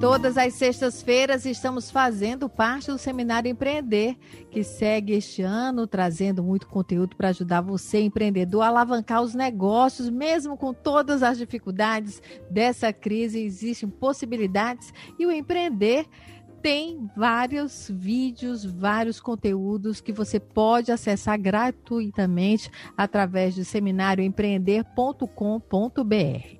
Todas as sextas-feiras estamos fazendo parte do Seminário Empreender, que segue este ano trazendo muito conteúdo para ajudar você, empreendedor, a alavancar os negócios, mesmo com todas as dificuldades dessa crise, existem possibilidades e o empreender tem vários vídeos, vários conteúdos que você pode acessar gratuitamente através do seminarioempreender.com.br.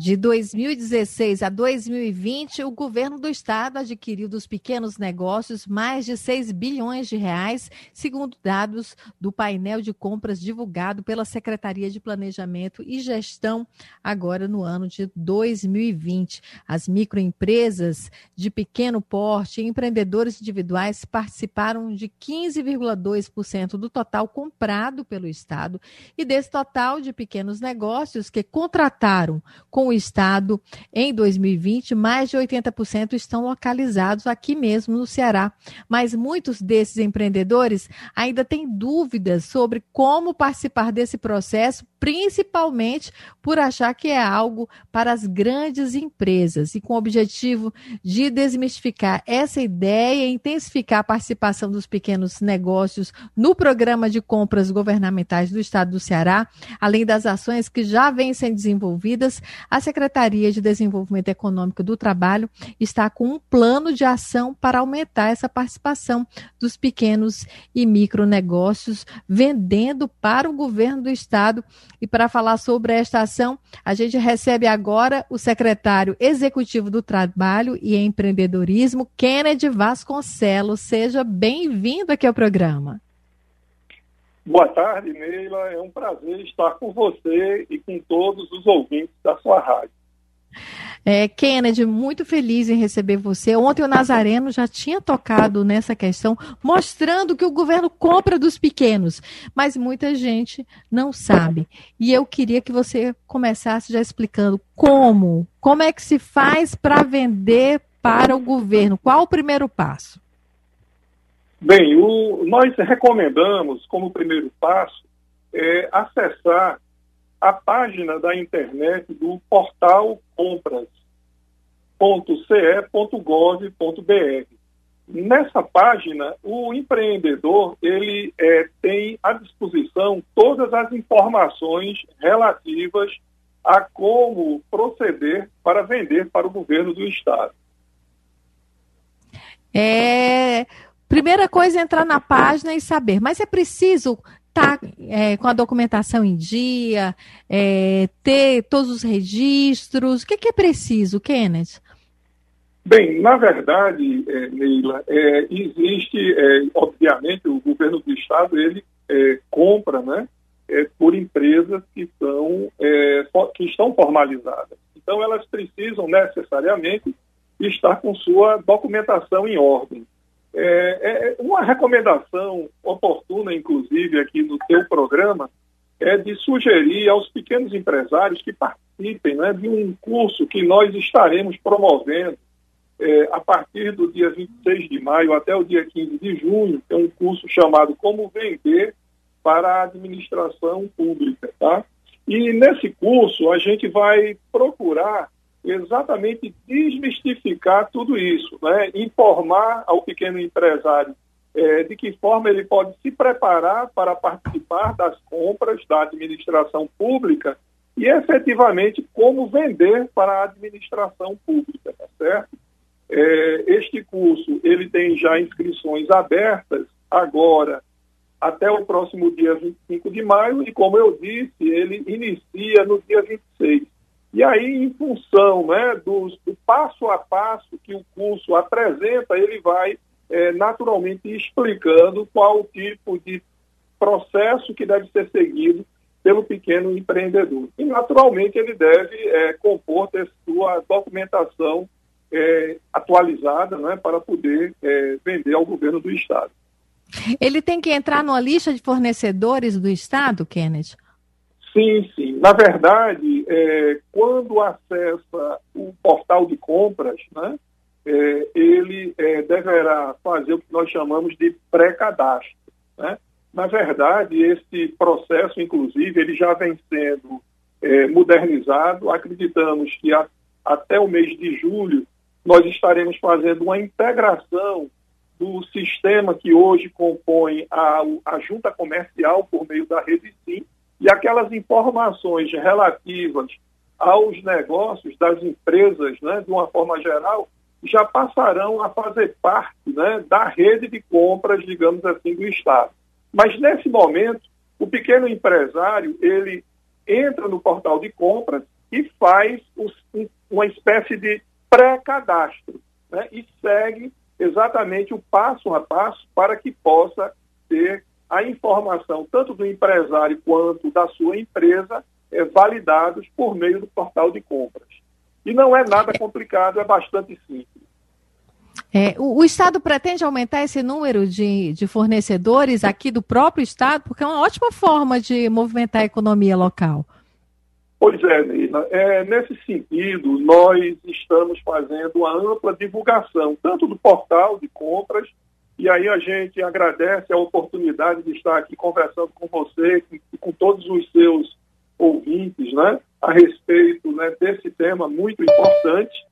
De 2016 a 2020, o governo do estado adquiriu dos pequenos negócios mais de 6 bilhões de reais, segundo dados do painel de compras divulgado pela Secretaria de Planejamento e Gestão agora no ano de 2020. As microempresas de pequeno porte e empreendedores individuais participaram de 15,2% do total comprado pelo estado e desse total de pequenos negócios que contrataram com o estado em 2020, mais de 80% estão localizados aqui mesmo no Ceará. Mas muitos desses empreendedores ainda têm dúvidas sobre como participar desse processo, principalmente por achar que é algo para as grandes empresas. E com o objetivo de desmistificar essa ideia e intensificar a participação dos pequenos negócios no programa de compras governamentais do estado do Ceará, além das ações que já vêm sendo desenvolvidas, a Secretaria de Desenvolvimento Econômico do Trabalho está com um plano de ação para aumentar essa participação dos pequenos e micronegócios, vendendo para o governo do estado. E para falar sobre esta ação, a gente recebe agora o secretário executivo do Trabalho e Empreendedorismo, Kennedy Vasconcelos. Seja bem-vindo aqui ao programa. Boa tarde, Neila. É um prazer estar com você e com todos os ouvintes da sua rádio. É, Kennedy, muito feliz em receber você. Ontem o Nazareno já tinha tocado nessa questão, mostrando que o governo compra dos pequenos, mas muita gente não sabe. E eu queria que você começasse já explicando como, como é que se faz para vender para o governo. Qual o primeiro passo? Bem, o, nós recomendamos, como primeiro passo, é, acessar a página da internet do portal compras.ce.gov.br. Nessa página, o empreendedor ele é, tem à disposição todas as informações relativas a como proceder para vender para o governo do estado. É, Primeira coisa é entrar na página e saber, mas é preciso estar tá, é, com a documentação em dia, é, ter todos os registros. O que, que é preciso, Kenneth? Bem, na verdade, é, é, existe, é, obviamente, o governo do estado ele é, compra, né, é, por empresas que são é, que estão formalizadas. Então, elas precisam necessariamente estar com sua documentação em ordem. É, é, uma recomendação oportuna, inclusive, aqui no teu programa, é de sugerir aos pequenos empresários que participem né, de um curso que nós estaremos promovendo é, a partir do dia 26 de maio até o dia 15 de junho, é um curso chamado Como Vender para a Administração Pública. Tá? E nesse curso a gente vai procurar exatamente desmistificar tudo isso, né? informar ao pequeno empresário é, de que forma ele pode se preparar para participar das compras da administração pública e efetivamente como vender para a administração pública, tá certo? É, este curso ele tem já inscrições abertas agora até o próximo dia 25 de maio e como eu disse ele inicia no dia 26. E aí, em função né, do, do passo a passo que o curso apresenta, ele vai é, naturalmente explicando qual o tipo de processo que deve ser seguido pelo pequeno empreendedor. E, naturalmente, ele deve é, compor sua documentação é, atualizada né, para poder é, vender ao governo do Estado. Ele tem que entrar numa lista de fornecedores do Estado, Kenneth? Sim, sim. Na verdade, é, quando acessa o portal de compras, né, é, ele é, deverá fazer o que nós chamamos de pré-cadastro. Né? Na verdade, esse processo, inclusive, ele já vem sendo é, modernizado. Acreditamos que a, até o mês de julho nós estaremos fazendo uma integração do sistema que hoje compõe a, a junta comercial por meio da rede SIM e aquelas informações relativas aos negócios das empresas, né, de uma forma geral, já passarão a fazer parte né, da rede de compras, digamos assim, do Estado. Mas nesse momento, o pequeno empresário ele entra no portal de compras e faz os, uma espécie de pré-cadastro né, e segue exatamente o passo a passo para que possa ter a informação tanto do empresário quanto da sua empresa é, validados por meio do portal de compras. E não é nada complicado, é bastante simples. É, o, o, Estado pretende aumentar esse número de, de fornecedores aqui do próprio Estado, porque é uma ótima forma de movimentar a economia local. Pois é, Nina. É, nesse sentido, nós estamos fazendo uma ampla divulgação, tanto do portal de compras, e aí a gente agradece a oportunidade de estar aqui conversando com você e com todos os seus ouvintes, né, a respeito né, desse tema muito importante.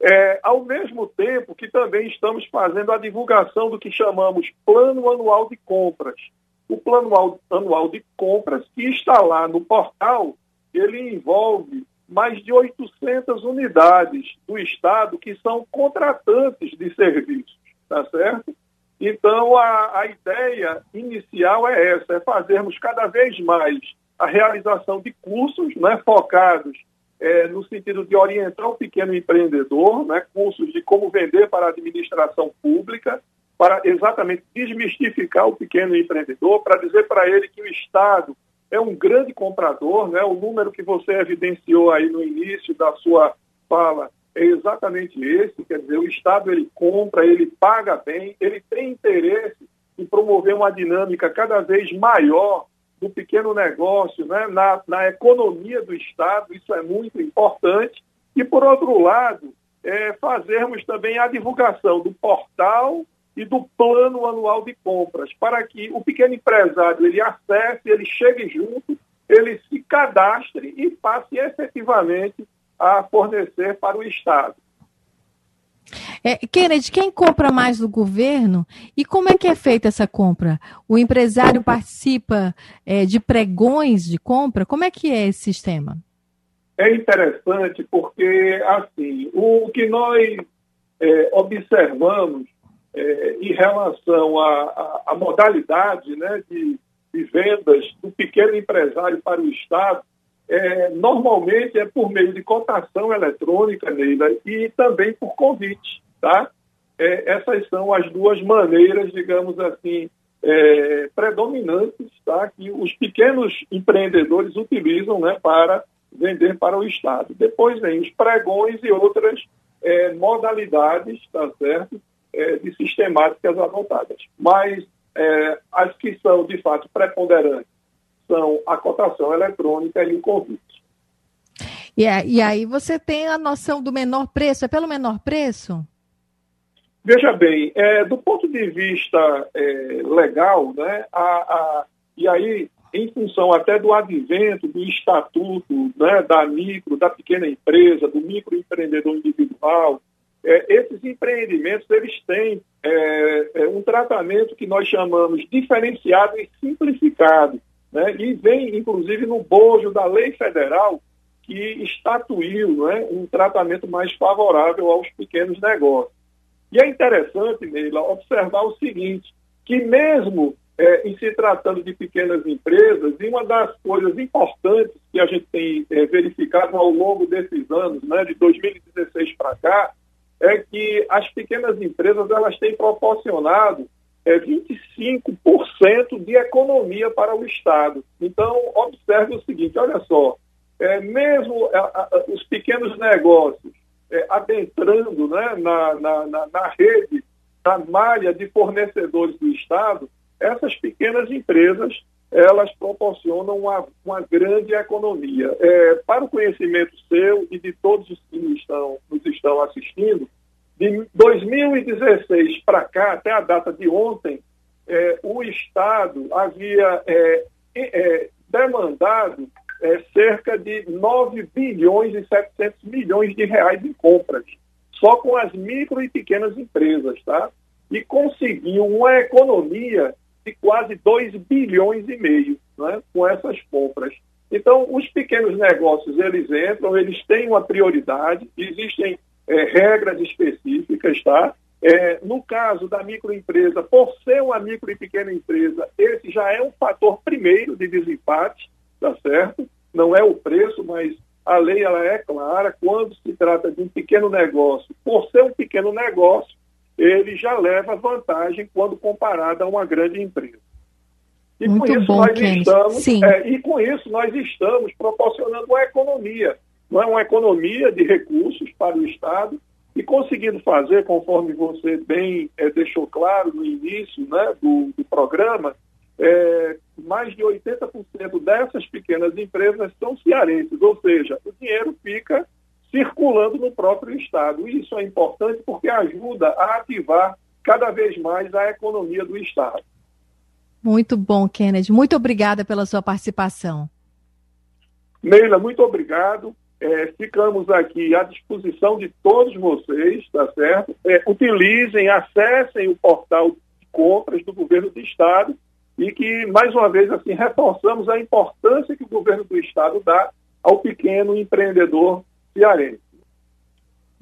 É, ao mesmo tempo que também estamos fazendo a divulgação do que chamamos Plano Anual de Compras. O Plano Anual de Compras, que está lá no portal, ele envolve mais de 800 unidades do Estado que são contratantes de serviços, tá certo? Então, a, a ideia inicial é essa, é fazermos cada vez mais a realização de cursos né, focados é, no sentido de orientar o pequeno empreendedor, né, cursos de como vender para a administração pública, para exatamente desmistificar o pequeno empreendedor, para dizer para ele que o Estado é um grande comprador, né? O número que você evidenciou aí no início da sua fala é exatamente esse, quer dizer, o Estado ele compra, ele paga bem, ele tem interesse em promover uma dinâmica cada vez maior do pequeno negócio, né? na, na economia do Estado, isso é muito importante. E, por outro lado, é, fazermos também a divulgação do portal e do plano anual de compras, para que o pequeno empresário ele acesse, ele chegue junto, ele se cadastre e passe efetivamente a fornecer para o Estado. É, Kennedy, quem compra mais do governo e como é que é feita essa compra? O empresário participa é, de pregões de compra? Como é que é esse sistema? É interessante porque, assim, o que nós é, observamos é, em relação à modalidade né, de, de, vendas do pequeno empresário para o Estado, é, normalmente é por meio de cotação eletrônica, Neila, e também por convite. Tá? É, essas são as duas maneiras, digamos assim, é, predominantes tá? que os pequenos empreendedores utilizam né, para vender para o Estado. Depois vem os pregões e outras é, modalidades, tá certo? é, de sistemáticas adotadas. Mas é, as que são, de fato, preponderantes são a cotação eletrônica e o convite. E, e aí você tem a noção do menor preço? É pelo menor preço? Veja bem, é, do ponto de vista é, legal, né, a, a, e aí em função até do advento do estatuto né, da micro, da pequena empresa, do microempreendedor individual, é, esses empreendimentos eles têm é, é, um tratamento que nós chamamos diferenciado e simplificado, né? e vem inclusive no bojo da lei federal que estatuiu né, um tratamento mais favorável aos pequenos negócios. E é interessante, Neila, observar o seguinte, que mesmo é, em se tratando de pequenas empresas, e uma das coisas importantes que a gente tem é, verificado ao longo desses anos, né, de 2016 para cá, é que as pequenas empresas elas têm proporcionado é, 25% de economia para o Estado. Então, observe o seguinte, olha só, é, mesmo a, a, os pequenos negócios é, adentrando né, na, na, na, na rede, na malha de fornecedores do Estado, essas pequenas empresas elas proporcionam uma, uma grande economia. É, para o conhecimento seu e de todos os que nos estão, nos estão assistindo, de 2016 para cá, até a data de ontem, é, o Estado havia é, é demandado cerca de 9 bilhões e 700 milhões de reais em compras, só com as micro e pequenas empresas, tá? E conseguiu uma economia de quase 2 bilhões e meio né, com essas compras. Então, os pequenos negócios, eles entram, eles têm uma prioridade, existem é, regras específicas, tá? É, no caso da microempresa, por ser uma micro e pequena empresa, esse já é um fator primeiro de desempate, tá certo? Não é o preço, mas a lei ela é clara. Quando se trata de um pequeno negócio, por ser um pequeno negócio, ele já leva vantagem quando comparado a uma grande empresa. E Muito com isso bom, nós estamos, é, e com isso nós estamos proporcionando uma economia, não é uma economia de recursos para o Estado e conseguindo fazer, conforme você bem é, deixou claro no início né, do, do programa, é, mais de 80% dessas pequenas empresas são cearenses, ou seja, o dinheiro fica circulando no próprio Estado. E isso é importante porque ajuda a ativar cada vez mais a economia do Estado. Muito bom, Kennedy. Muito obrigada pela sua participação. Neila, muito obrigado. É, ficamos aqui à disposição de todos vocês, tá certo? É, utilizem, acessem o portal de compras do governo do Estado e que, mais uma vez, assim, reforçamos a importância que o governo do Estado dá ao pequeno empreendedor cearense.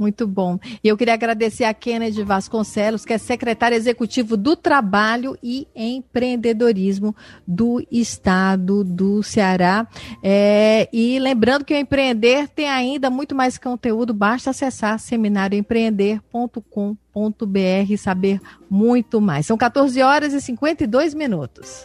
Muito bom. E eu queria agradecer a Kennedy Vasconcelos, que é secretário executivo do Trabalho e Empreendedorismo do Estado do Ceará. É, e lembrando que o Empreender tem ainda muito mais conteúdo, basta acessar seminarioempreender.com.br e saber muito mais. São 14 horas e 52 minutos.